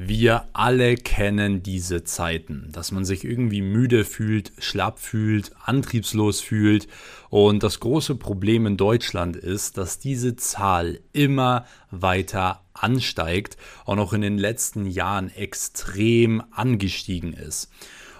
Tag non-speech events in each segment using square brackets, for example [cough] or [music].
Wir alle kennen diese Zeiten, dass man sich irgendwie müde fühlt, schlapp fühlt, antriebslos fühlt. Und das große Problem in Deutschland ist, dass diese Zahl immer weiter ansteigt und auch in den letzten Jahren extrem angestiegen ist.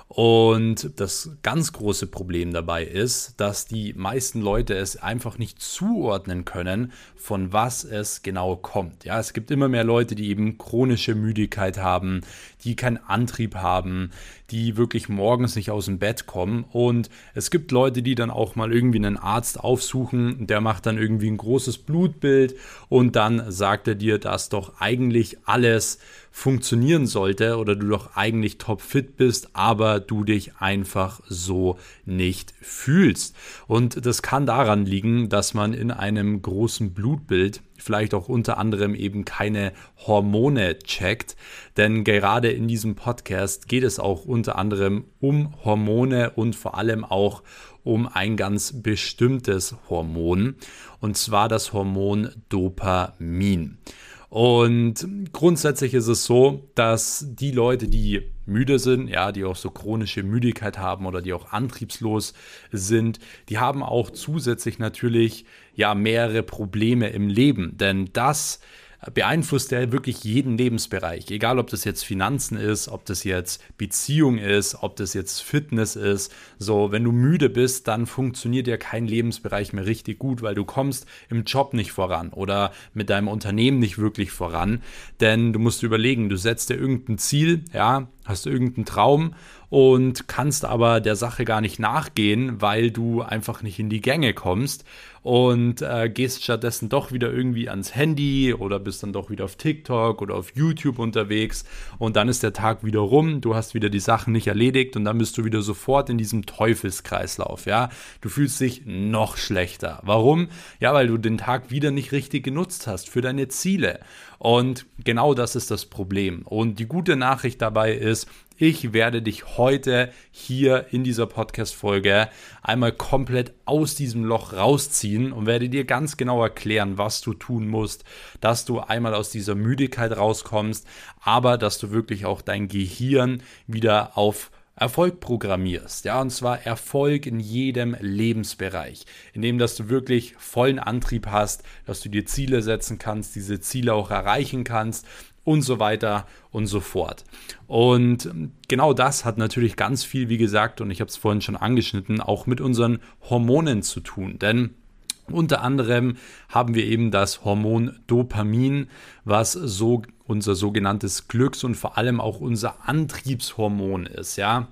Und das ganz große Problem dabei ist, dass die meisten Leute es einfach nicht zuordnen können, von was es genau kommt. Ja, es gibt immer mehr Leute, die eben chronische Müdigkeit haben, die keinen Antrieb haben, die wirklich morgens nicht aus dem Bett kommen. Und es gibt Leute, die dann auch mal irgendwie einen Arzt aufsuchen, der macht dann irgendwie ein großes Blutbild und dann sagt er dir, dass doch eigentlich alles funktionieren sollte oder du doch eigentlich topfit bist, aber du dich einfach so nicht fühlst. Und das kann daran liegen, dass man in einem großen Blutbild vielleicht auch unter anderem eben keine Hormone checkt. Denn gerade in diesem Podcast geht es auch unter anderem um Hormone und vor allem auch um ein ganz bestimmtes Hormon. Und zwar das Hormon Dopamin. Und grundsätzlich ist es so, dass die Leute, die müde sind, ja, die auch so chronische Müdigkeit haben oder die auch antriebslos sind, die haben auch zusätzlich natürlich ja mehrere Probleme im Leben, denn das beeinflusst ja wirklich jeden Lebensbereich. Egal, ob das jetzt Finanzen ist, ob das jetzt Beziehung ist, ob das jetzt Fitness ist. So, wenn du müde bist, dann funktioniert ja kein Lebensbereich mehr richtig gut, weil du kommst im Job nicht voran oder mit deinem Unternehmen nicht wirklich voran. Denn du musst überlegen, du setzt dir irgendein Ziel, ja, hast irgendeinen Traum und kannst aber der Sache gar nicht nachgehen, weil du einfach nicht in die Gänge kommst und äh, gehst stattdessen doch wieder irgendwie ans Handy oder bist dann doch wieder auf TikTok oder auf YouTube unterwegs und dann ist der Tag wieder rum, du hast wieder die Sachen nicht erledigt und dann bist du wieder sofort in diesem Teufelskreislauf, ja? Du fühlst dich noch schlechter. Warum? Ja, weil du den Tag wieder nicht richtig genutzt hast für deine Ziele. Und genau das ist das Problem. Und die gute Nachricht dabei ist, ich werde dich heute hier in dieser Podcast-Folge einmal komplett aus diesem Loch rausziehen und werde dir ganz genau erklären, was du tun musst, dass du einmal aus dieser Müdigkeit rauskommst, aber dass du wirklich auch dein Gehirn wieder auf Erfolg programmierst, ja, und zwar Erfolg in jedem Lebensbereich, indem dass du wirklich vollen Antrieb hast, dass du dir Ziele setzen kannst, diese Ziele auch erreichen kannst und so weiter und so fort. Und genau das hat natürlich ganz viel, wie gesagt, und ich habe es vorhin schon angeschnitten, auch mit unseren Hormonen zu tun. Denn unter anderem haben wir eben das Hormon Dopamin, was so unser sogenanntes Glücks- und vor allem auch unser Antriebshormon ist, ja.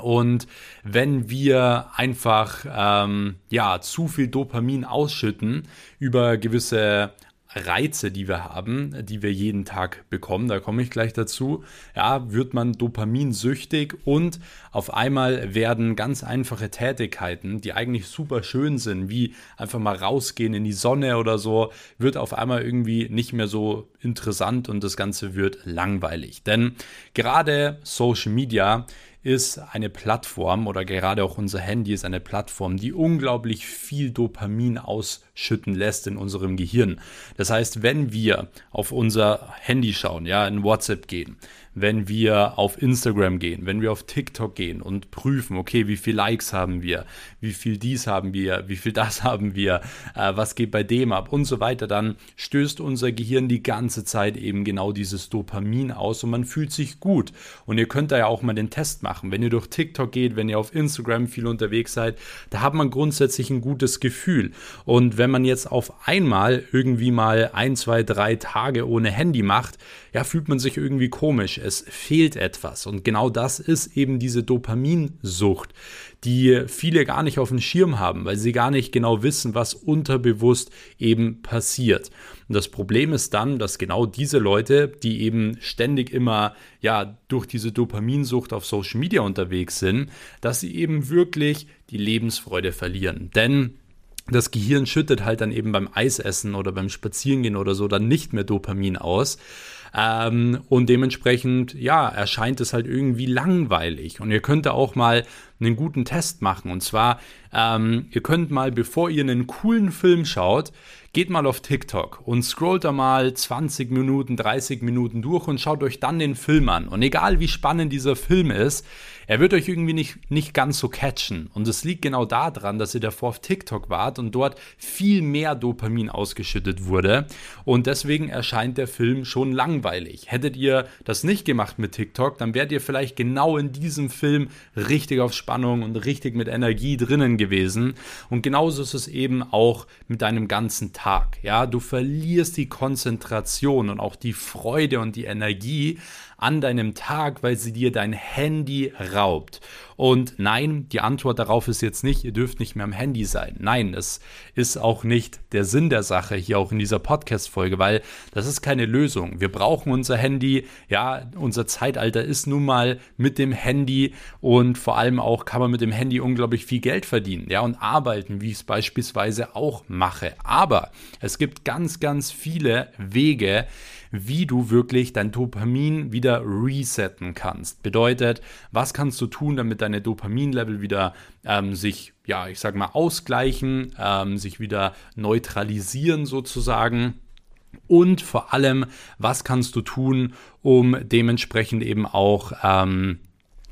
Und wenn wir einfach ähm, ja zu viel Dopamin ausschütten über gewisse Reize, die wir haben, die wir jeden Tag bekommen, da komme ich gleich dazu, ja, wird man dopaminsüchtig und auf einmal werden ganz einfache Tätigkeiten, die eigentlich super schön sind, wie einfach mal rausgehen in die Sonne oder so, wird auf einmal irgendwie nicht mehr so interessant und das Ganze wird langweilig. Denn gerade Social Media ist eine Plattform oder gerade auch unser Handy ist eine Plattform, die unglaublich viel Dopamin ausschütten lässt in unserem Gehirn. Das heißt, wenn wir auf unser Handy schauen, ja, in WhatsApp gehen, wenn wir auf Instagram gehen, wenn wir auf TikTok gehen und prüfen, okay, wie viel Likes haben wir, wie viel dies haben wir, wie viel das [laughs] haben wir, äh, was geht bei dem ab und so weiter, dann stößt unser Gehirn die ganze Zeit eben genau dieses Dopamin aus und man fühlt sich gut. Und ihr könnt da ja auch mal den Test machen. Wenn ihr durch TikTok geht, wenn ihr auf Instagram viel unterwegs seid, da hat man grundsätzlich ein gutes Gefühl. Und wenn man jetzt auf einmal irgendwie mal ein, zwei, drei Tage ohne Handy macht, ja, fühlt man sich irgendwie komisch es fehlt etwas. Und genau das ist eben diese Dopaminsucht, die viele gar nicht auf dem Schirm haben, weil sie gar nicht genau wissen, was unterbewusst eben passiert. Und das Problem ist dann, dass genau diese Leute, die eben ständig immer ja durch diese Dopaminsucht auf Social Media unterwegs sind, dass sie eben wirklich die Lebensfreude verlieren. Denn das Gehirn schüttet halt dann eben beim Eisessen oder beim Spazierengehen oder so dann nicht mehr Dopamin aus, ähm, und dementsprechend, ja, erscheint es halt irgendwie langweilig. Und ihr könnt da auch mal einen guten Test machen. Und zwar, ähm, ihr könnt mal, bevor ihr einen coolen Film schaut, geht mal auf TikTok und scrollt da mal 20 Minuten, 30 Minuten durch und schaut euch dann den Film an. Und egal wie spannend dieser Film ist, er wird euch irgendwie nicht, nicht ganz so catchen. Und es liegt genau daran, dass ihr davor auf TikTok wart und dort viel mehr Dopamin ausgeschüttet wurde. Und deswegen erscheint der Film schon langweilig. Hättet ihr das nicht gemacht mit TikTok, dann wärt ihr vielleicht genau in diesem Film richtig auf Spannung und richtig mit Energie drinnen gewesen. Und genauso ist es eben auch mit deinem ganzen Tag. Ja, du verlierst die Konzentration und auch die Freude und die Energie an deinem Tag, weil sie dir dein Handy raubt. Und nein, die Antwort darauf ist jetzt nicht, ihr dürft nicht mehr am Handy sein. Nein, es ist auch nicht der Sinn der Sache hier auch in dieser Podcast-Folge, weil das ist keine Lösung. Wir brauchen unser Handy. Ja, unser Zeitalter ist nun mal mit dem Handy und vor allem auch kann man mit dem Handy unglaublich viel Geld verdienen. Ja, und arbeiten, wie ich es beispielsweise auch mache. Aber es gibt ganz, ganz viele Wege, wie du wirklich dein Dopamin wieder resetten kannst. Bedeutet, was kannst du tun, damit deine Dopaminlevel wieder ähm, sich, ja, ich sag mal, ausgleichen, ähm, sich wieder neutralisieren sozusagen. Und vor allem, was kannst du tun, um dementsprechend eben auch ähm,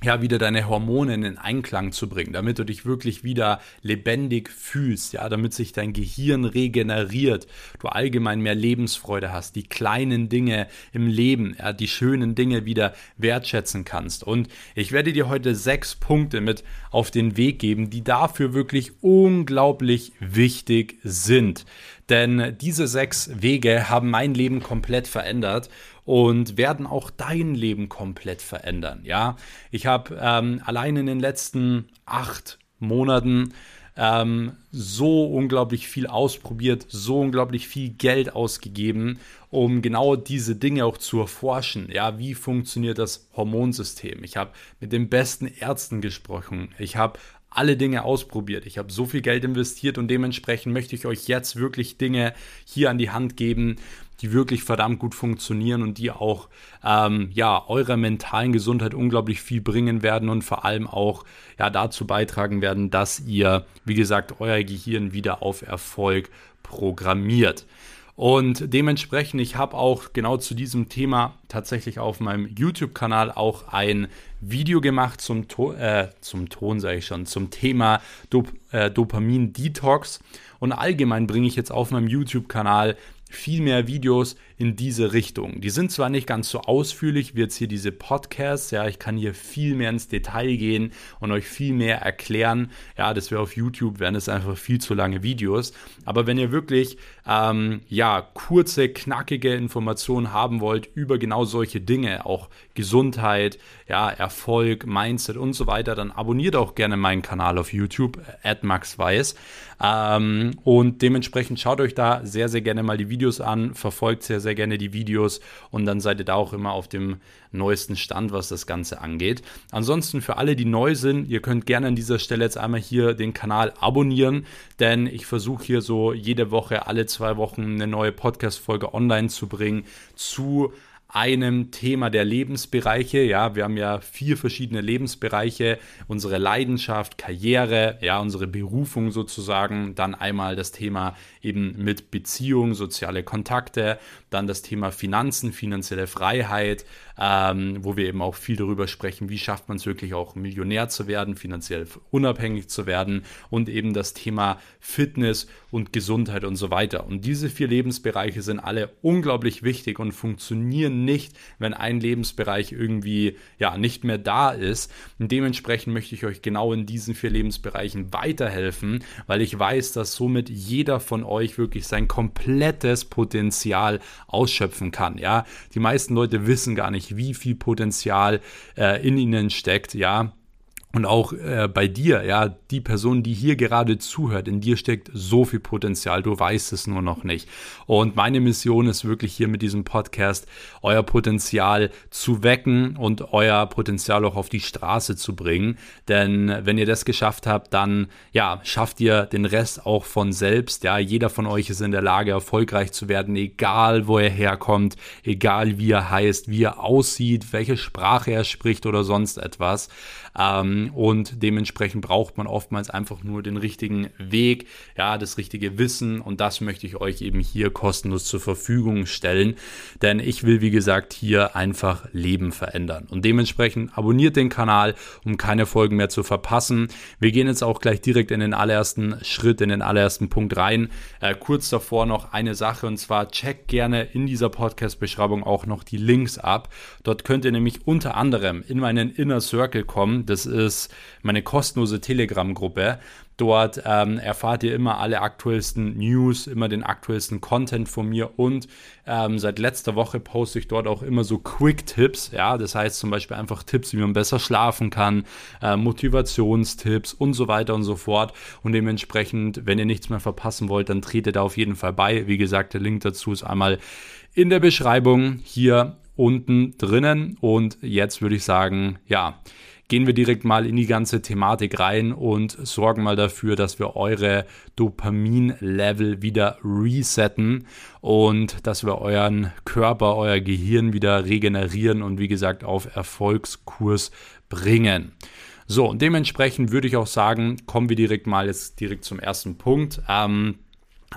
ja, wieder deine Hormone in Einklang zu bringen, damit du dich wirklich wieder lebendig fühlst, ja, damit sich dein Gehirn regeneriert, du allgemein mehr Lebensfreude hast, die kleinen Dinge im Leben, ja, die schönen Dinge wieder wertschätzen kannst. Und ich werde dir heute sechs Punkte mit auf den Weg geben, die dafür wirklich unglaublich wichtig sind. Denn diese sechs Wege haben mein Leben komplett verändert und werden auch dein Leben komplett verändern. Ja, ich habe ähm, allein in den letzten acht Monaten ähm, so unglaublich viel ausprobiert, so unglaublich viel Geld ausgegeben, um genau diese Dinge auch zu erforschen. Ja, wie funktioniert das Hormonsystem? Ich habe mit den besten Ärzten gesprochen. Ich habe alle Dinge ausprobiert. Ich habe so viel Geld investiert und dementsprechend möchte ich euch jetzt wirklich Dinge hier an die Hand geben, die wirklich verdammt gut funktionieren und die auch ähm, ja eurer mentalen Gesundheit unglaublich viel bringen werden und vor allem auch ja dazu beitragen werden, dass ihr wie gesagt euer Gehirn wieder auf Erfolg programmiert. Und dementsprechend, ich habe auch genau zu diesem Thema tatsächlich auf meinem YouTube-Kanal auch ein Video gemacht zum, to äh, zum Ton, sage ich schon, zum Thema Dop äh, Dopamin-Detox. Und allgemein bringe ich jetzt auf meinem YouTube-Kanal viel mehr Videos in diese Richtung. Die sind zwar nicht ganz so ausführlich wie jetzt hier diese Podcasts, ja, ich kann hier viel mehr ins Detail gehen und euch viel mehr erklären. Ja, das wäre auf YouTube, wären es einfach viel zu lange Videos. Aber wenn ihr wirklich, ähm, ja, kurze, knackige Informationen haben wollt über genau solche Dinge, auch Gesundheit, ja, Erfolg, Mindset und so weiter, dann abonniert auch gerne meinen Kanal auf YouTube, @maxweiss. Ähm, und dementsprechend schaut euch da sehr, sehr gerne mal die Videos an, verfolgt sehr, sehr gerne die Videos und dann seid ihr da auch immer auf dem neuesten Stand, was das Ganze angeht. Ansonsten für alle, die neu sind, ihr könnt gerne an dieser Stelle jetzt einmal hier den Kanal abonnieren, denn ich versuche hier so jede Woche, alle zwei Wochen eine neue Podcast-Folge online zu bringen zu einem Thema der Lebensbereiche. Ja, wir haben ja vier verschiedene Lebensbereiche. Unsere Leidenschaft, Karriere, ja, unsere Berufung sozusagen. Dann einmal das Thema eben mit Beziehung, soziale Kontakte. Dann das Thema Finanzen, finanzielle Freiheit, ähm, wo wir eben auch viel darüber sprechen, wie schafft man es wirklich auch Millionär zu werden, finanziell unabhängig zu werden. Und eben das Thema Fitness und Gesundheit und so weiter. Und diese vier Lebensbereiche sind alle unglaublich wichtig und funktionieren nicht, wenn ein Lebensbereich irgendwie ja nicht mehr da ist. Und dementsprechend möchte ich euch genau in diesen vier Lebensbereichen weiterhelfen, weil ich weiß, dass somit jeder von euch wirklich sein komplettes Potenzial ausschöpfen kann. Ja, die meisten Leute wissen gar nicht, wie viel Potenzial äh, in ihnen steckt. Ja, und auch äh, bei dir, ja, die Person, die hier gerade zuhört, in dir steckt so viel Potenzial, du weißt es nur noch nicht. Und meine Mission ist wirklich hier mit diesem Podcast, euer Potenzial zu wecken und euer Potenzial auch auf die Straße zu bringen. Denn wenn ihr das geschafft habt, dann, ja, schafft ihr den Rest auch von selbst. Ja, jeder von euch ist in der Lage, erfolgreich zu werden, egal wo er herkommt, egal wie er heißt, wie er aussieht, welche Sprache er spricht oder sonst etwas. Ähm, und dementsprechend braucht man oftmals einfach nur den richtigen Weg, ja, das richtige Wissen. Und das möchte ich euch eben hier kostenlos zur Verfügung stellen. Denn ich will, wie gesagt, hier einfach Leben verändern. Und dementsprechend abonniert den Kanal, um keine Folgen mehr zu verpassen. Wir gehen jetzt auch gleich direkt in den allerersten Schritt, in den allerersten Punkt rein. Äh, kurz davor noch eine Sache und zwar checkt gerne in dieser Podcast-Beschreibung auch noch die Links ab. Dort könnt ihr nämlich unter anderem in meinen Inner Circle kommen. Das ist meine kostenlose Telegram-Gruppe. Dort ähm, erfahrt ihr immer alle aktuellsten News, immer den aktuellsten Content von mir und ähm, seit letzter Woche poste ich dort auch immer so Quick-Tipps. Ja, das heißt zum Beispiel einfach Tipps, wie man besser schlafen kann, äh, Motivationstipps und so weiter und so fort. Und dementsprechend, wenn ihr nichts mehr verpassen wollt, dann tretet da auf jeden Fall bei. Wie gesagt, der Link dazu ist einmal in der Beschreibung hier unten drinnen. Und jetzt würde ich sagen, ja gehen wir direkt mal in die ganze Thematik rein und sorgen mal dafür, dass wir eure Dopamin-Level wieder resetten und dass wir euren Körper, euer Gehirn wieder regenerieren und wie gesagt auf Erfolgskurs bringen. So, und dementsprechend würde ich auch sagen, kommen wir direkt mal jetzt direkt zum ersten Punkt. Ähm,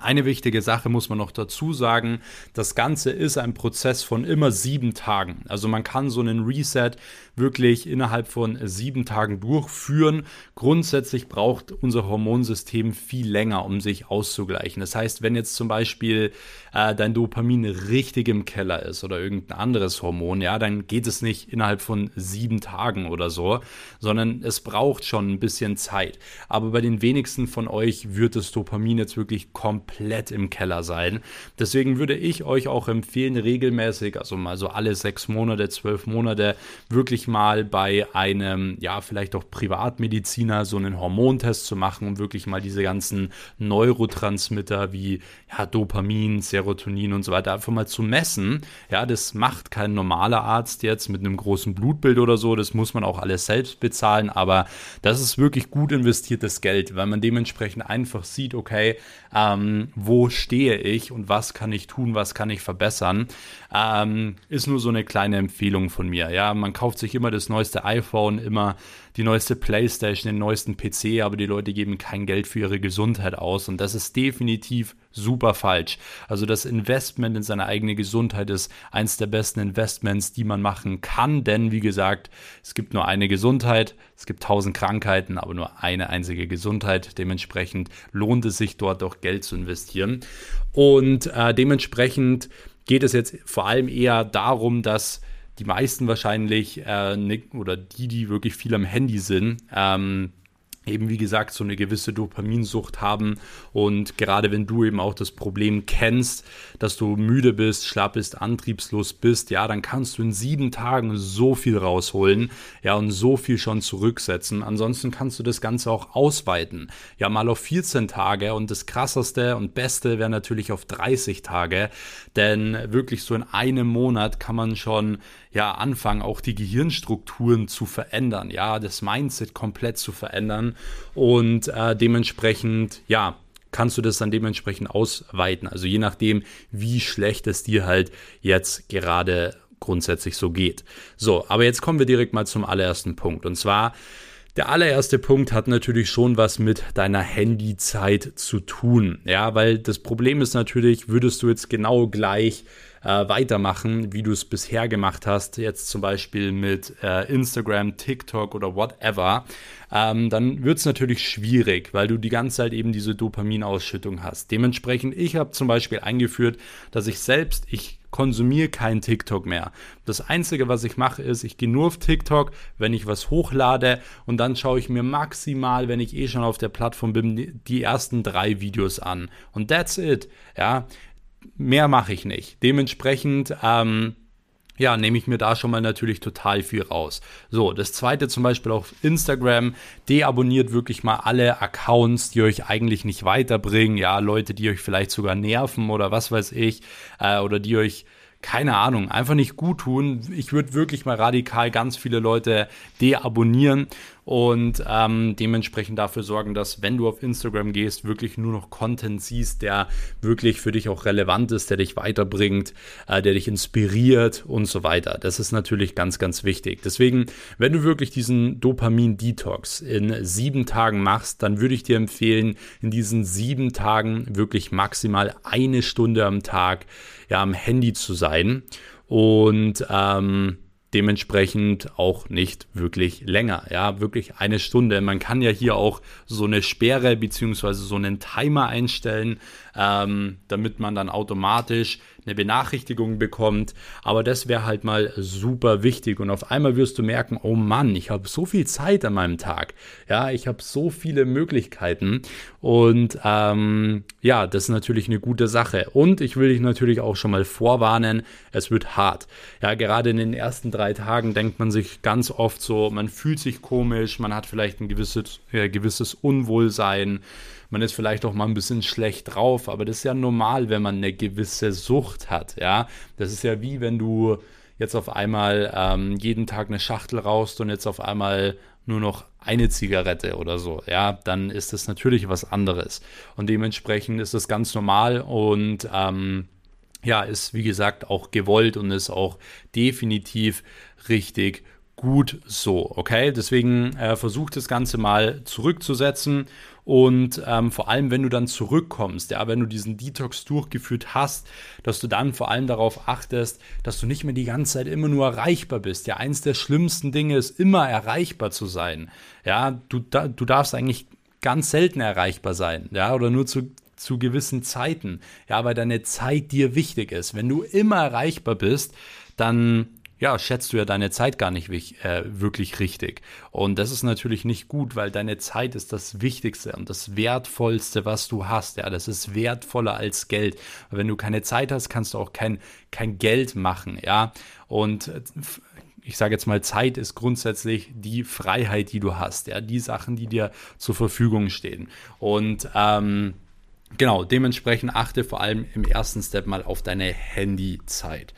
eine wichtige Sache muss man noch dazu sagen, das Ganze ist ein Prozess von immer sieben Tagen. Also man kann so einen Reset wirklich innerhalb von sieben Tagen durchführen. Grundsätzlich braucht unser Hormonsystem viel länger, um sich auszugleichen. Das heißt, wenn jetzt zum Beispiel äh, dein Dopamin richtig im Keller ist oder irgendein anderes Hormon, ja, dann geht es nicht innerhalb von sieben Tagen oder so, sondern es braucht schon ein bisschen Zeit. Aber bei den wenigsten von euch wird das Dopamin jetzt wirklich komplett im Keller sein. Deswegen würde ich euch auch empfehlen, regelmäßig, also mal so alle sechs Monate, zwölf Monate, wirklich mal bei einem, ja, vielleicht auch Privatmediziner so einen Hormontest zu machen, um wirklich mal diese ganzen Neurotransmitter wie ja, Dopamin, Serotonin und so weiter einfach mal zu messen. Ja, das macht kein normaler Arzt jetzt mit einem großen Blutbild oder so. Das muss man auch alles selbst bezahlen, aber das ist wirklich gut investiertes Geld, weil man dementsprechend einfach sieht, okay, ähm, wo stehe ich und was kann ich tun, was kann ich verbessern. Ähm, ist nur so eine kleine Empfehlung von mir. Ja, man kauft sich immer das neueste iPhone, immer die neueste Playstation, den neuesten PC, aber die Leute geben kein Geld für ihre Gesundheit aus und das ist definitiv super falsch. Also das Investment in seine eigene Gesundheit ist eins der besten Investments, die man machen kann, denn wie gesagt, es gibt nur eine Gesundheit, es gibt tausend Krankheiten, aber nur eine einzige Gesundheit. Dementsprechend lohnt es sich dort auch Geld zu investieren und äh, dementsprechend geht es jetzt vor allem eher darum, dass die meisten wahrscheinlich äh, oder die, die wirklich viel am Handy sind, ähm, eben wie gesagt so eine gewisse Dopaminsucht haben. Und gerade wenn du eben auch das Problem kennst, dass du müde bist, schlapp bist, antriebslos bist, ja, dann kannst du in sieben Tagen so viel rausholen, ja, und so viel schon zurücksetzen. Ansonsten kannst du das Ganze auch ausweiten, ja, mal auf 14 Tage und das krasseste und beste wäre natürlich auf 30 Tage, denn wirklich so in einem Monat kann man schon ja anfangen, auch die Gehirnstrukturen zu verändern, ja, das Mindset komplett zu verändern und äh, dementsprechend, ja, kannst du das dann dementsprechend ausweiten. Also je nachdem, wie schlecht es dir halt jetzt gerade grundsätzlich so geht. So, aber jetzt kommen wir direkt mal zum allerersten Punkt. Und zwar, der allererste Punkt hat natürlich schon was mit deiner Handyzeit zu tun. Ja, weil das Problem ist natürlich, würdest du jetzt genau gleich äh, weitermachen, wie du es bisher gemacht hast, jetzt zum Beispiel mit äh, Instagram, TikTok oder whatever, ähm, dann wird es natürlich schwierig, weil du die ganze Zeit eben diese Dopaminausschüttung hast. Dementsprechend, ich habe zum Beispiel eingeführt, dass ich selbst, ich konsumiere kein TikTok mehr. Das Einzige, was ich mache, ist, ich gehe nur auf TikTok, wenn ich was hochlade und dann schaue ich mir maximal, wenn ich eh schon auf der Plattform bin, die ersten drei Videos an. Und that's it. Ja, mehr mache ich nicht. Dementsprechend, ähm, ja, nehme ich mir da schon mal natürlich total viel raus. So, das zweite zum Beispiel auf Instagram, deabonniert wirklich mal alle Accounts, die euch eigentlich nicht weiterbringen. Ja, Leute, die euch vielleicht sogar nerven oder was weiß ich, äh, oder die euch keine Ahnung, einfach nicht gut tun. Ich würde wirklich mal radikal ganz viele Leute deabonnieren und ähm, dementsprechend dafür sorgen, dass wenn du auf Instagram gehst, wirklich nur noch Content siehst, der wirklich für dich auch relevant ist, der dich weiterbringt, äh, der dich inspiriert und so weiter. Das ist natürlich ganz, ganz wichtig. Deswegen, wenn du wirklich diesen Dopamin-Detox in sieben Tagen machst, dann würde ich dir empfehlen, in diesen sieben Tagen wirklich maximal eine Stunde am Tag ja, am Handy zu sein. Und ähm, dementsprechend auch nicht wirklich länger. Ja, wirklich eine Stunde. Man kann ja hier auch so eine Sperre bzw. so einen Timer einstellen, ähm, damit man dann automatisch eine Benachrichtigung bekommt. Aber das wäre halt mal super wichtig. Und auf einmal wirst du merken, oh Mann, ich habe so viel Zeit an meinem Tag. Ja, ich habe so viele Möglichkeiten. Und ähm, ja, das ist natürlich eine gute Sache. Und ich will dich natürlich auch schon mal vorwarnen, es wird hart. Ja, gerade in den ersten drei Tagen denkt man sich ganz oft so, man fühlt sich komisch, man hat vielleicht ein gewisses, äh, gewisses Unwohlsein man ist vielleicht auch mal ein bisschen schlecht drauf, aber das ist ja normal, wenn man eine gewisse Sucht hat, ja. Das ist ja wie wenn du jetzt auf einmal ähm, jeden Tag eine Schachtel raust und jetzt auf einmal nur noch eine Zigarette oder so, ja, dann ist das natürlich was anderes. Und dementsprechend ist das ganz normal und ähm, ja, ist wie gesagt auch gewollt und ist auch definitiv richtig gut so, okay? Deswegen äh, versuch das Ganze mal zurückzusetzen und ähm, vor allem, wenn du dann zurückkommst, ja, wenn du diesen Detox durchgeführt hast, dass du dann vor allem darauf achtest, dass du nicht mehr die ganze Zeit immer nur erreichbar bist. Ja, eins der schlimmsten Dinge ist immer erreichbar zu sein. Ja, du, da, du darfst eigentlich ganz selten erreichbar sein, ja, oder nur zu, zu gewissen Zeiten, ja, weil deine Zeit dir wichtig ist. Wenn du immer erreichbar bist, dann ja, schätzt du ja deine Zeit gar nicht äh, wirklich richtig. Und das ist natürlich nicht gut, weil deine Zeit ist das Wichtigste und das Wertvollste, was du hast. Ja, das ist wertvoller als Geld. wenn du keine Zeit hast, kannst du auch kein, kein Geld machen. Ja, und äh, ich sage jetzt mal, Zeit ist grundsätzlich die Freiheit, die du hast. Ja, die Sachen, die dir zur Verfügung stehen. Und ähm, genau, dementsprechend achte vor allem im ersten Step mal auf deine Handyzeit.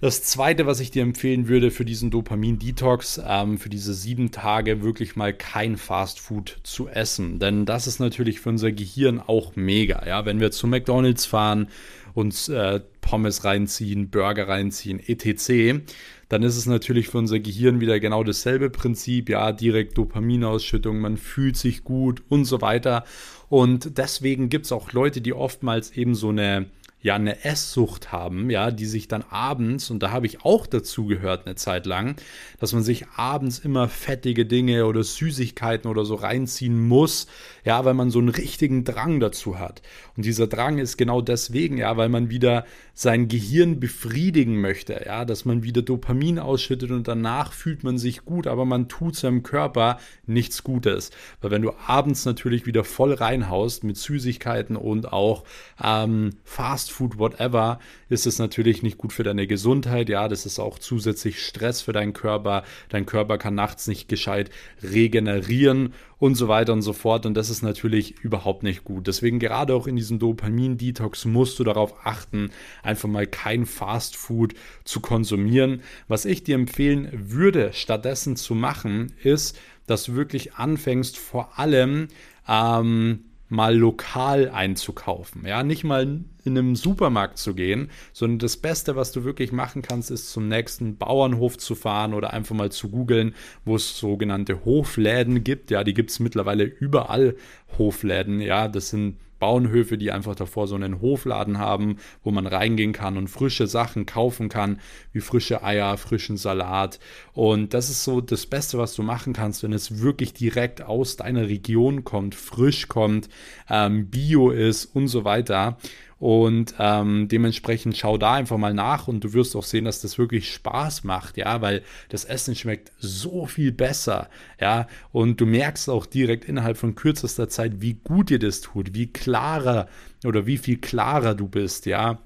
Das zweite, was ich dir empfehlen würde für diesen Dopamin-Detox, ähm, für diese sieben Tage wirklich mal kein Fast Food zu essen. Denn das ist natürlich für unser Gehirn auch mega. Ja, wenn wir zu McDonalds fahren, uns äh, Pommes reinziehen, Burger reinziehen, etc., dann ist es natürlich für unser Gehirn wieder genau dasselbe Prinzip. Ja, direkt Dopaminausschüttung, man fühlt sich gut und so weiter. Und deswegen gibt es auch Leute, die oftmals eben so eine ja eine Esssucht haben, ja, die sich dann abends, und da habe ich auch dazu gehört eine Zeit lang, dass man sich abends immer fettige Dinge oder Süßigkeiten oder so reinziehen muss, ja, weil man so einen richtigen Drang dazu hat. Und dieser Drang ist genau deswegen, ja, weil man wieder sein Gehirn befriedigen möchte, ja, dass man wieder Dopamin ausschüttet und danach fühlt man sich gut, aber man tut seinem Körper nichts Gutes. Weil wenn du abends natürlich wieder voll reinhaust mit Süßigkeiten und auch ähm, Fast Food, whatever, ist es natürlich nicht gut für deine Gesundheit. Ja, das ist auch zusätzlich Stress für deinen Körper. Dein Körper kann nachts nicht gescheit regenerieren und so weiter und so fort. Und das ist natürlich überhaupt nicht gut. Deswegen gerade auch in diesem Dopamin-Detox musst du darauf achten, einfach mal kein Fast Food zu konsumieren. Was ich dir empfehlen würde, stattdessen zu machen, ist, dass du wirklich anfängst, vor allem ähm, mal lokal einzukaufen. Ja, nicht mal in einem Supermarkt zu gehen, sondern das Beste, was du wirklich machen kannst, ist zum nächsten Bauernhof zu fahren oder einfach mal zu googeln, wo es sogenannte Hofläden gibt. Ja, die gibt es mittlerweile überall Hofläden. Ja, das sind Bauernhöfe, die einfach davor so einen Hofladen haben, wo man reingehen kann und frische Sachen kaufen kann, wie frische Eier, frischen Salat. Und das ist so das Beste, was du machen kannst, wenn es wirklich direkt aus deiner Region kommt, frisch kommt, ähm, bio ist und so weiter. Und ähm, dementsprechend schau da einfach mal nach und du wirst auch sehen, dass das wirklich Spaß macht, ja, weil das Essen schmeckt so viel besser, ja. Und du merkst auch direkt innerhalb von kürzester Zeit, wie gut dir das tut, wie klarer oder wie viel klarer du bist, ja.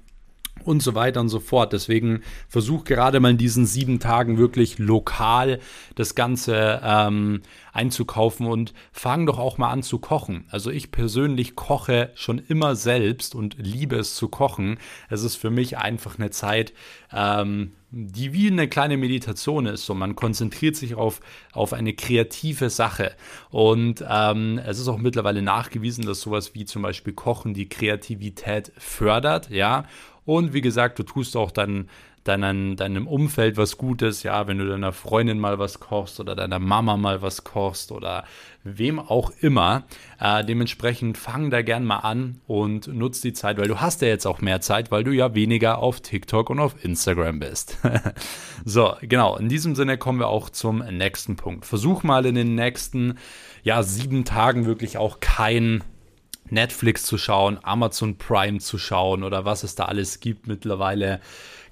Und so weiter und so fort. Deswegen versuch gerade mal in diesen sieben Tagen wirklich lokal das Ganze ähm, einzukaufen und fang doch auch mal an zu kochen. Also ich persönlich koche schon immer selbst und liebe es zu kochen. Es ist für mich einfach eine Zeit, ähm, die wie eine kleine Meditation ist. So, man konzentriert sich auf, auf eine kreative Sache. Und ähm, es ist auch mittlerweile nachgewiesen, dass sowas wie zum Beispiel Kochen die Kreativität fördert, ja. Und wie gesagt, du tust auch dann deinem, deinem Umfeld was Gutes, ja, wenn du deiner Freundin mal was kochst oder deiner Mama mal was kochst oder wem auch immer. Äh, dementsprechend fang da gern mal an und nutz die Zeit, weil du hast ja jetzt auch mehr Zeit, weil du ja weniger auf TikTok und auf Instagram bist. [laughs] so, genau. In diesem Sinne kommen wir auch zum nächsten Punkt. Versuch mal in den nächsten, ja, sieben Tagen wirklich auch kein Netflix zu schauen, Amazon Prime zu schauen oder was es da alles gibt mittlerweile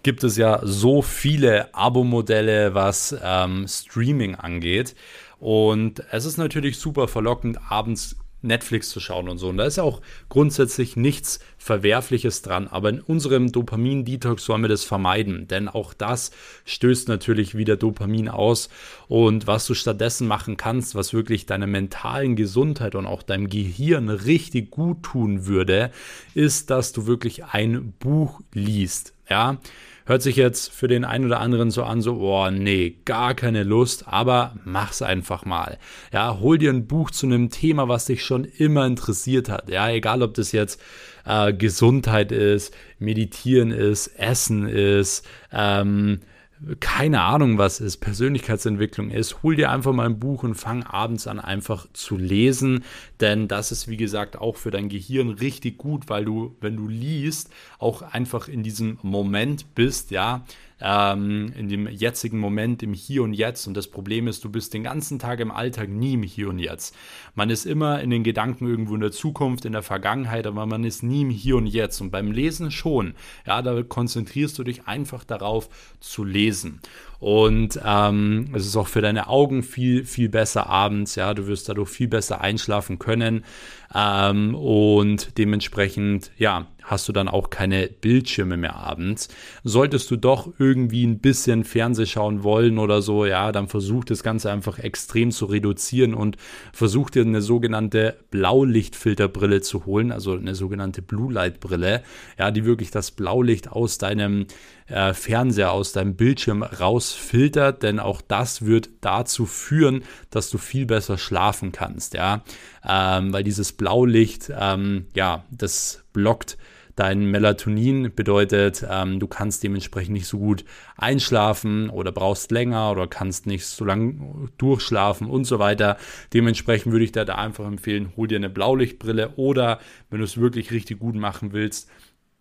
gibt es ja so viele Abo-Modelle, was ähm, Streaming angeht. Und es ist natürlich super verlockend, abends Netflix zu schauen und so. Und da ist ja auch grundsätzlich nichts Verwerfliches dran. Aber in unserem Dopamin-Detox sollen wir das vermeiden, denn auch das stößt natürlich wieder Dopamin aus. Und was du stattdessen machen kannst, was wirklich deiner mentalen Gesundheit und auch deinem Gehirn richtig gut tun würde, ist, dass du wirklich ein Buch liest. Ja, Hört sich jetzt für den einen oder anderen so an, so, oh nee, gar keine Lust, aber mach's einfach mal. Ja, hol dir ein Buch zu einem Thema, was dich schon immer interessiert hat. Ja, egal ob das jetzt äh, Gesundheit ist, Meditieren ist, Essen ist, ähm, keine Ahnung was ist, Persönlichkeitsentwicklung ist, hol dir einfach mal ein Buch und fang abends an einfach zu lesen, denn das ist wie gesagt auch für dein Gehirn richtig gut, weil du, wenn du liest, auch einfach in diesem Moment bist, ja, ähm, in dem jetzigen Moment, im Hier und Jetzt. Und das Problem ist, du bist den ganzen Tag im Alltag nie im Hier und Jetzt. Man ist immer in den Gedanken irgendwo in der Zukunft, in der Vergangenheit, aber man ist nie im Hier und Jetzt. Und beim Lesen schon. Ja, da konzentrierst du dich einfach darauf zu lesen. Und ähm, es ist auch für deine Augen viel, viel besser abends. Ja, du wirst dadurch viel besser einschlafen können. Ähm, und dementsprechend, ja, hast du dann auch keine Bildschirme mehr abends. Solltest du doch irgendwie ein bisschen Fernseh schauen wollen oder so, ja, dann versuch das Ganze einfach extrem zu reduzieren und versuch dir eine sogenannte Blaulichtfilterbrille zu holen, also eine sogenannte Blue Light Brille, ja, die wirklich das Blaulicht aus deinem äh, Fernseher, aus deinem Bildschirm rausfiltert, denn auch das wird dazu führen, dass du viel besser schlafen kannst, ja, ähm, weil dieses Blaulicht, ähm, ja, das blockt dein Melatonin, bedeutet, ähm, du kannst dementsprechend nicht so gut einschlafen oder brauchst länger oder kannst nicht so lange durchschlafen und so weiter. Dementsprechend würde ich dir da einfach empfehlen, hol dir eine Blaulichtbrille oder wenn du es wirklich richtig gut machen willst,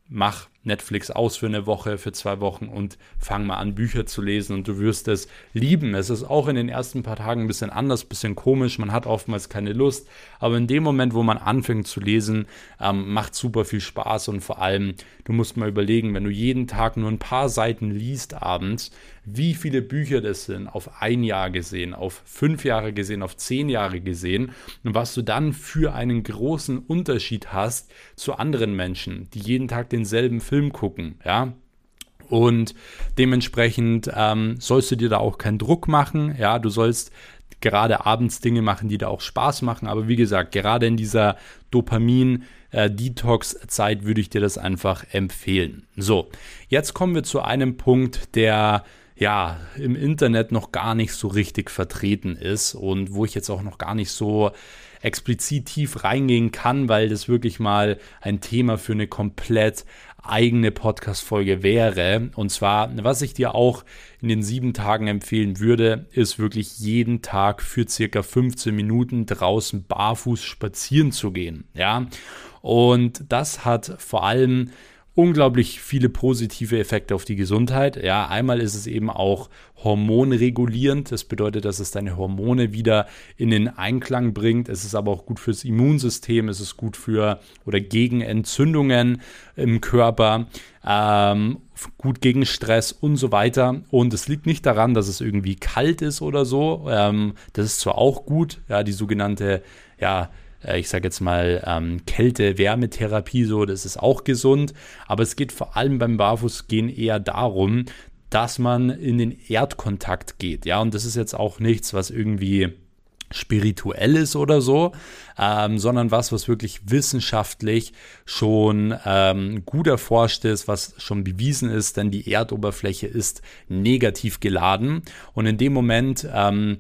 mach Netflix aus für eine Woche, für zwei Wochen und fang mal an, Bücher zu lesen und du wirst es lieben. Es ist auch in den ersten paar Tagen ein bisschen anders, ein bisschen komisch, man hat oftmals keine Lust, aber in dem Moment, wo man anfängt zu lesen, ähm, macht super viel Spaß und vor allem, du musst mal überlegen, wenn du jeden Tag nur ein paar Seiten liest abends, wie viele Bücher das sind, auf ein Jahr gesehen, auf fünf Jahre gesehen, auf zehn Jahre gesehen und was du dann für einen großen Unterschied hast zu anderen Menschen, die jeden Tag denselben Film gucken, ja. Und dementsprechend ähm, sollst du dir da auch keinen Druck machen, ja, du sollst gerade abends Dinge machen, die da auch Spaß machen. Aber wie gesagt, gerade in dieser Dopamin-Detox-Zeit würde ich dir das einfach empfehlen. So, jetzt kommen wir zu einem Punkt, der ja im Internet noch gar nicht so richtig vertreten ist und wo ich jetzt auch noch gar nicht so explizit tief reingehen kann, weil das wirklich mal ein Thema für eine komplett eigene Podcast-Folge wäre. Und zwar, was ich dir auch in den sieben Tagen empfehlen würde, ist wirklich jeden Tag für circa 15 Minuten draußen barfuß spazieren zu gehen. Ja. Und das hat vor allem unglaublich viele positive Effekte auf die Gesundheit. Ja, einmal ist es eben auch hormonregulierend. Das bedeutet, dass es deine Hormone wieder in den Einklang bringt. Es ist aber auch gut fürs Immunsystem. Es ist gut für oder gegen Entzündungen im Körper. Ähm, gut gegen Stress und so weiter. Und es liegt nicht daran, dass es irgendwie kalt ist oder so. Ähm, das ist zwar auch gut, ja, die sogenannte, ja, äh, ich sage jetzt mal, ähm, Kälte-Wärmetherapie, so, das ist auch gesund. Aber es geht vor allem beim Barfußgehen eher darum, dass man in den Erdkontakt geht. Ja, und das ist jetzt auch nichts, was irgendwie spirituell ist oder so, ähm, sondern was, was wirklich wissenschaftlich schon ähm, gut erforscht ist, was schon bewiesen ist, denn die Erdoberfläche ist negativ geladen und in dem Moment ähm,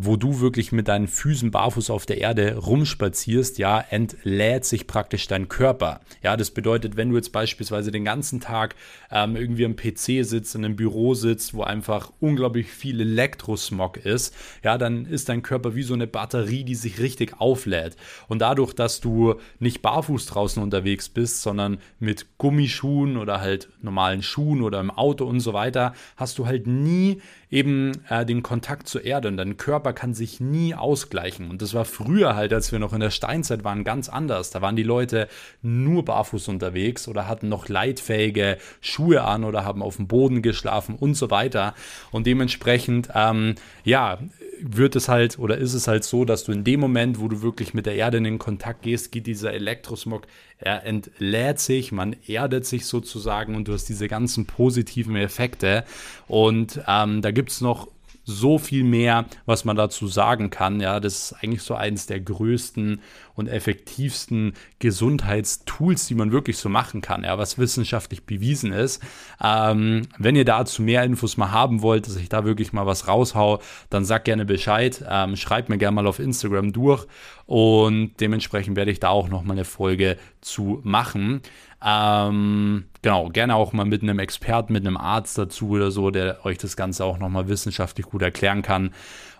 wo du wirklich mit deinen Füßen barfuß auf der Erde rumspazierst, ja, entlädt sich praktisch dein Körper. Ja, das bedeutet, wenn du jetzt beispielsweise den ganzen Tag ähm, irgendwie am PC sitzt, in einem Büro sitzt, wo einfach unglaublich viel Elektrosmog ist, ja, dann ist dein Körper wie so eine Batterie, die sich richtig auflädt. Und dadurch, dass du nicht barfuß draußen unterwegs bist, sondern mit Gummischuhen oder halt normalen Schuhen oder im Auto und so weiter, hast du halt nie eben äh, den Kontakt zur Erde und dein Körper kann sich nie ausgleichen. Und das war früher halt, als wir noch in der Steinzeit waren, ganz anders. Da waren die Leute nur barfuß unterwegs oder hatten noch leitfähige Schuhe an oder haben auf dem Boden geschlafen und so weiter. Und dementsprechend, ähm, ja, wird es halt oder ist es halt so, dass du in dem Moment, wo du wirklich mit der Erde in den Kontakt gehst, geht dieser Elektrosmog, er entlädt sich, man erdet sich sozusagen und du hast diese ganzen positiven Effekte. Und ähm, da gibt es noch so viel mehr, was man dazu sagen kann. Ja, das ist eigentlich so eines der größten und effektivsten Gesundheitstools, die man wirklich so machen kann, ja, was wissenschaftlich bewiesen ist. Ähm, wenn ihr dazu mehr Infos mal haben wollt, dass ich da wirklich mal was raushau, dann sagt gerne Bescheid. Ähm, schreibt mir gerne mal auf Instagram durch und dementsprechend werde ich da auch noch mal eine Folge zu machen. Ähm, genau, gerne auch mal mit einem Experten, mit einem Arzt dazu oder so, der euch das Ganze auch nochmal wissenschaftlich gut erklären kann.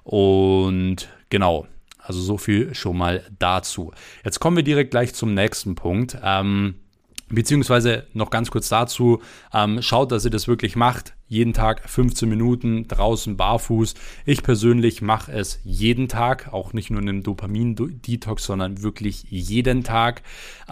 Und genau, also so viel schon mal dazu. Jetzt kommen wir direkt gleich zum nächsten Punkt. Ähm, beziehungsweise noch ganz kurz dazu, ähm, schaut, dass ihr das wirklich macht jeden Tag 15 Minuten draußen barfuß. Ich persönlich mache es jeden Tag, auch nicht nur in einem Dopamin-Detox, sondern wirklich jeden Tag,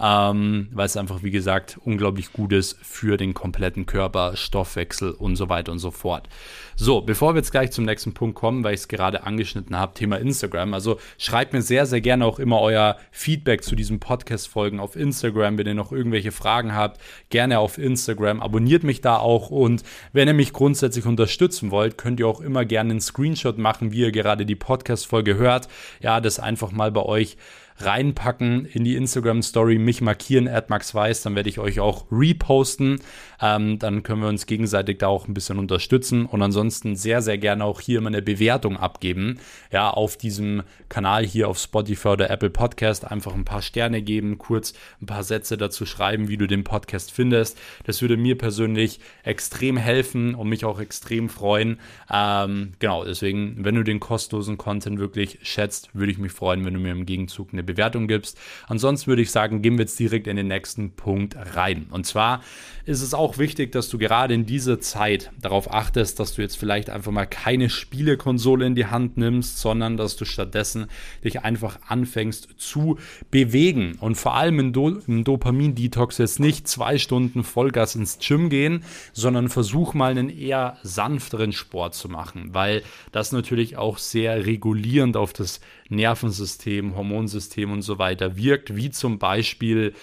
ähm, weil es einfach, wie gesagt, unglaublich gut ist für den kompletten Körper, Stoffwechsel und so weiter und so fort. So, bevor wir jetzt gleich zum nächsten Punkt kommen, weil ich es gerade angeschnitten habe, Thema Instagram. Also schreibt mir sehr, sehr gerne auch immer euer Feedback zu diesen Podcast-Folgen auf Instagram, wenn ihr noch irgendwelche Fragen habt, gerne auf Instagram. Abonniert mich da auch und wenn ihr mich mich grundsätzlich unterstützen wollt, könnt ihr auch immer gerne einen Screenshot machen, wie ihr gerade die Podcast-Folge hört. Ja, das einfach mal bei euch reinpacken in die Instagram Story, mich markieren, at Max Weiß, dann werde ich euch auch reposten. Ähm, dann können wir uns gegenseitig da auch ein bisschen unterstützen und ansonsten sehr, sehr gerne auch hier immer eine Bewertung abgeben. Ja, auf diesem Kanal hier auf Spotify oder Apple Podcast einfach ein paar Sterne geben, kurz ein paar Sätze dazu schreiben, wie du den Podcast findest. Das würde mir persönlich extrem helfen und mich auch extrem freuen. Ähm, genau, deswegen, wenn du den kostenlosen Content wirklich schätzt, würde ich mich freuen, wenn du mir im Gegenzug eine Bewertung gibst. Ansonsten würde ich sagen, gehen wir jetzt direkt in den nächsten Punkt rein. Und zwar ist es auch wichtig, dass du gerade in dieser Zeit darauf achtest, dass du jetzt vielleicht einfach mal keine Spielekonsole in die Hand nimmst, sondern dass du stattdessen dich einfach anfängst zu bewegen. Und vor allem im, Do im Dopamin-Detox jetzt nicht zwei Stunden Vollgas ins Gym gehen, sondern versuch mal einen eher sanfteren Sport zu machen, weil das natürlich auch sehr regulierend auf das Nervensystem, Hormonsystem und so weiter wirkt, wie zum Beispiel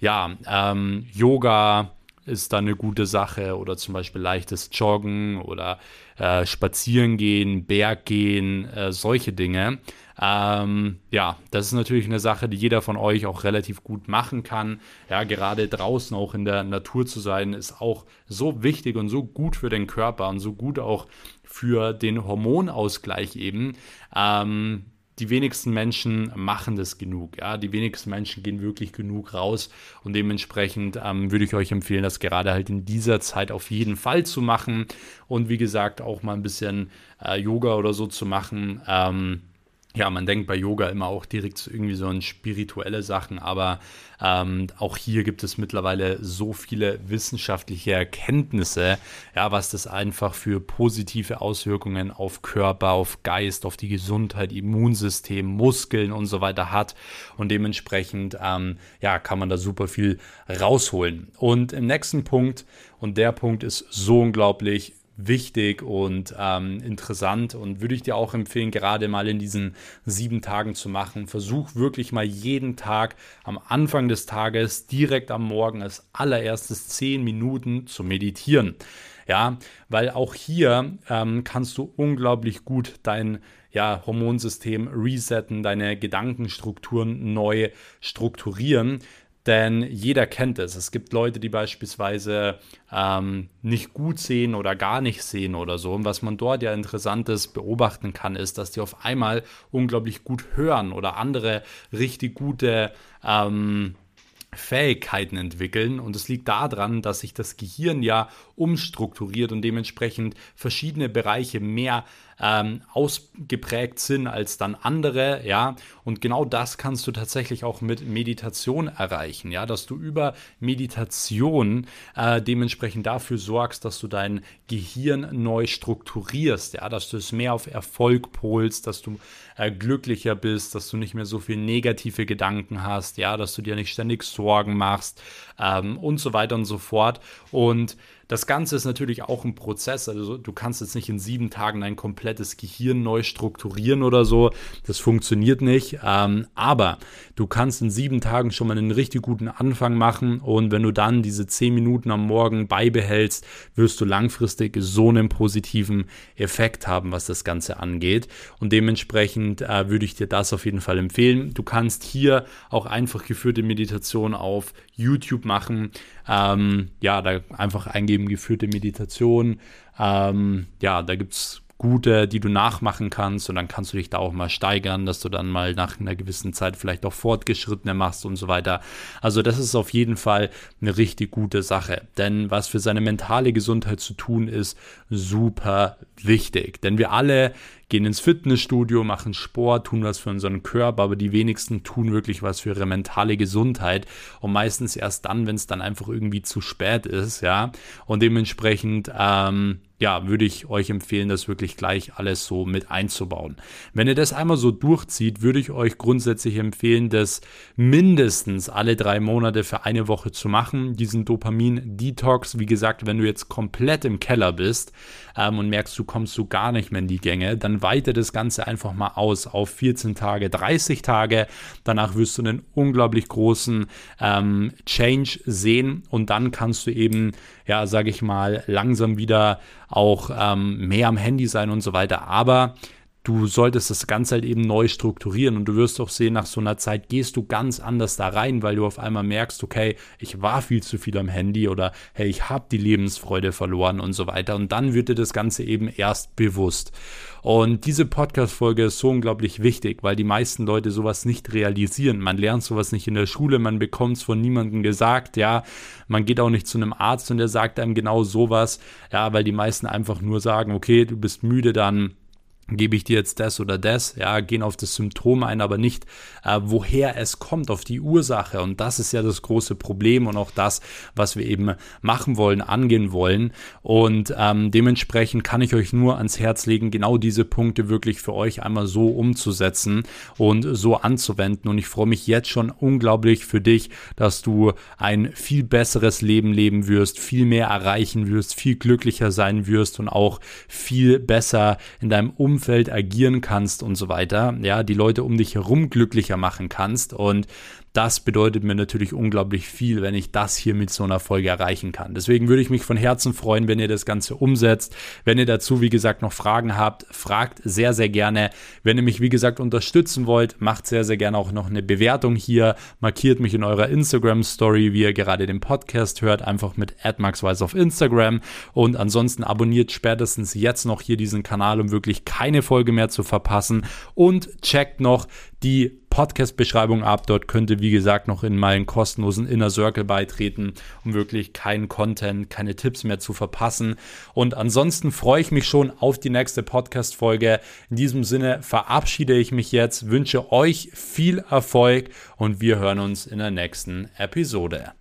ja, ähm, Yoga, ist dann eine gute Sache oder zum Beispiel leichtes Joggen oder äh, Spazieren gehen, Berg gehen, äh, solche Dinge. Ähm, ja, das ist natürlich eine Sache, die jeder von euch auch relativ gut machen kann. Ja, gerade draußen auch in der Natur zu sein, ist auch so wichtig und so gut für den Körper und so gut auch für den Hormonausgleich eben. Ähm, die wenigsten Menschen machen das genug. Ja? Die wenigsten Menschen gehen wirklich genug raus und dementsprechend ähm, würde ich euch empfehlen, das gerade halt in dieser Zeit auf jeden Fall zu machen und wie gesagt auch mal ein bisschen äh, Yoga oder so zu machen. Ähm, ja, man denkt bei Yoga immer auch direkt irgendwie so an spirituelle Sachen, aber ähm, auch hier gibt es mittlerweile so viele wissenschaftliche Erkenntnisse, ja, was das einfach für positive Auswirkungen auf Körper, auf Geist, auf die Gesundheit, Immunsystem, Muskeln und so weiter hat. Und dementsprechend, ähm, ja, kann man da super viel rausholen. Und im nächsten Punkt, und der Punkt ist so unglaublich wichtig und ähm, interessant und würde ich dir auch empfehlen, gerade mal in diesen sieben Tagen zu machen. Versuch wirklich mal jeden Tag am Anfang des Tages direkt am Morgen als allererstes zehn Minuten zu meditieren. Ja, weil auch hier ähm, kannst du unglaublich gut dein ja, Hormonsystem resetten, deine Gedankenstrukturen neu strukturieren. Denn jeder kennt es. Es gibt Leute, die beispielsweise ähm, nicht gut sehen oder gar nicht sehen oder so. Und was man dort ja interessantes beobachten kann, ist, dass die auf einmal unglaublich gut hören oder andere richtig gute ähm, Fähigkeiten entwickeln und es liegt daran, dass sich das Gehirn ja umstrukturiert und dementsprechend verschiedene Bereiche mehr ähm, ausgeprägt sind als dann andere, ja. Und genau das kannst du tatsächlich auch mit Meditation erreichen, ja, dass du über Meditation äh, dementsprechend dafür sorgst, dass du dein Gehirn neu strukturierst, ja, dass du es mehr auf Erfolg polst, dass du äh, glücklicher bist, dass du nicht mehr so viel negative Gedanken hast, ja, dass du dir nicht ständig Sorgen machst ähm, und so weiter und so fort. Und das Ganze ist natürlich auch ein Prozess. Also du kannst jetzt nicht in sieben Tagen dein komplettes Gehirn neu strukturieren oder so. Das funktioniert nicht. Ähm, aber du kannst in sieben Tagen schon mal einen richtig guten Anfang machen. Und wenn du dann diese zehn Minuten am Morgen beibehältst, wirst du langfristig so einen positiven Effekt haben, was das Ganze angeht. Und dementsprechend äh, würde ich dir das auf jeden Fall empfehlen. Du kannst hier auch einfach geführte Meditation auf YouTube machen. Ähm, ja, da einfach eingeben geführte Meditation. Ähm, ja, da gibt es gute, die du nachmachen kannst und dann kannst du dich da auch mal steigern, dass du dann mal nach einer gewissen Zeit vielleicht auch fortgeschrittene machst und so weiter. Also das ist auf jeden Fall eine richtig gute Sache, denn was für seine mentale Gesundheit zu tun ist, super wichtig, denn wir alle gehen ins Fitnessstudio, machen Sport, tun was für unseren Körper, aber die wenigsten tun wirklich was für ihre mentale Gesundheit und meistens erst dann, wenn es dann einfach irgendwie zu spät ist, ja. Und dementsprechend, ähm, ja, würde ich euch empfehlen, das wirklich gleich alles so mit einzubauen. Wenn ihr das einmal so durchzieht, würde ich euch grundsätzlich empfehlen, das mindestens alle drei Monate für eine Woche zu machen. Diesen Dopamin-Detox, wie gesagt, wenn du jetzt komplett im Keller bist ähm, und merkst, du kommst so gar nicht mehr in die Gänge, dann weite das Ganze einfach mal aus auf 14 Tage, 30 Tage. Danach wirst du einen unglaublich großen ähm, Change sehen und dann kannst du eben, ja, sage ich mal, langsam wieder auch ähm, mehr am Handy sein und so weiter. Aber du solltest das Ganze halt eben neu strukturieren und du wirst auch sehen, nach so einer Zeit gehst du ganz anders da rein, weil du auf einmal merkst, okay, ich war viel zu viel am Handy oder hey, ich habe die Lebensfreude verloren und so weiter und dann wird dir das Ganze eben erst bewusst. Und diese Podcast-Folge ist so unglaublich wichtig, weil die meisten Leute sowas nicht realisieren. Man lernt sowas nicht in der Schule, man bekommt es von niemandem gesagt, ja. Man geht auch nicht zu einem Arzt und der sagt einem genau sowas, ja, weil die meisten einfach nur sagen, okay, du bist müde, dann gebe ich dir jetzt das oder das, ja, gehen auf das Symptom ein, aber nicht, äh, woher es kommt, auf die Ursache. Und das ist ja das große Problem und auch das, was wir eben machen wollen, angehen wollen. Und ähm, dementsprechend kann ich euch nur ans Herz legen, genau diese Punkte wirklich für euch einmal so umzusetzen und so anzuwenden. Und ich freue mich jetzt schon unglaublich für dich, dass du ein viel besseres Leben leben wirst, viel mehr erreichen wirst, viel glücklicher sein wirst und auch viel besser in deinem Umfeld Umfeld agieren kannst und so weiter, ja, die Leute um dich herum glücklicher machen kannst. Und das bedeutet mir natürlich unglaublich viel, wenn ich das hier mit so einer Folge erreichen kann. Deswegen würde ich mich von Herzen freuen, wenn ihr das Ganze umsetzt. Wenn ihr dazu, wie gesagt, noch Fragen habt, fragt sehr, sehr gerne. Wenn ihr mich, wie gesagt, unterstützen wollt, macht sehr, sehr gerne auch noch eine Bewertung hier. Markiert mich in eurer Instagram-Story, wie ihr gerade den Podcast hört, einfach mit AdMaxWise auf Instagram. Und ansonsten abonniert spätestens jetzt noch hier diesen Kanal, um wirklich keine Folge mehr zu verpassen. Und checkt noch die Podcast-Beschreibung ab. Dort könnt ihr, wie gesagt, noch in meinen kostenlosen Inner Circle beitreten, um wirklich keinen Content, keine Tipps mehr zu verpassen. Und ansonsten freue ich mich schon auf die nächste Podcast-Folge. In diesem Sinne verabschiede ich mich jetzt, wünsche euch viel Erfolg und wir hören uns in der nächsten Episode.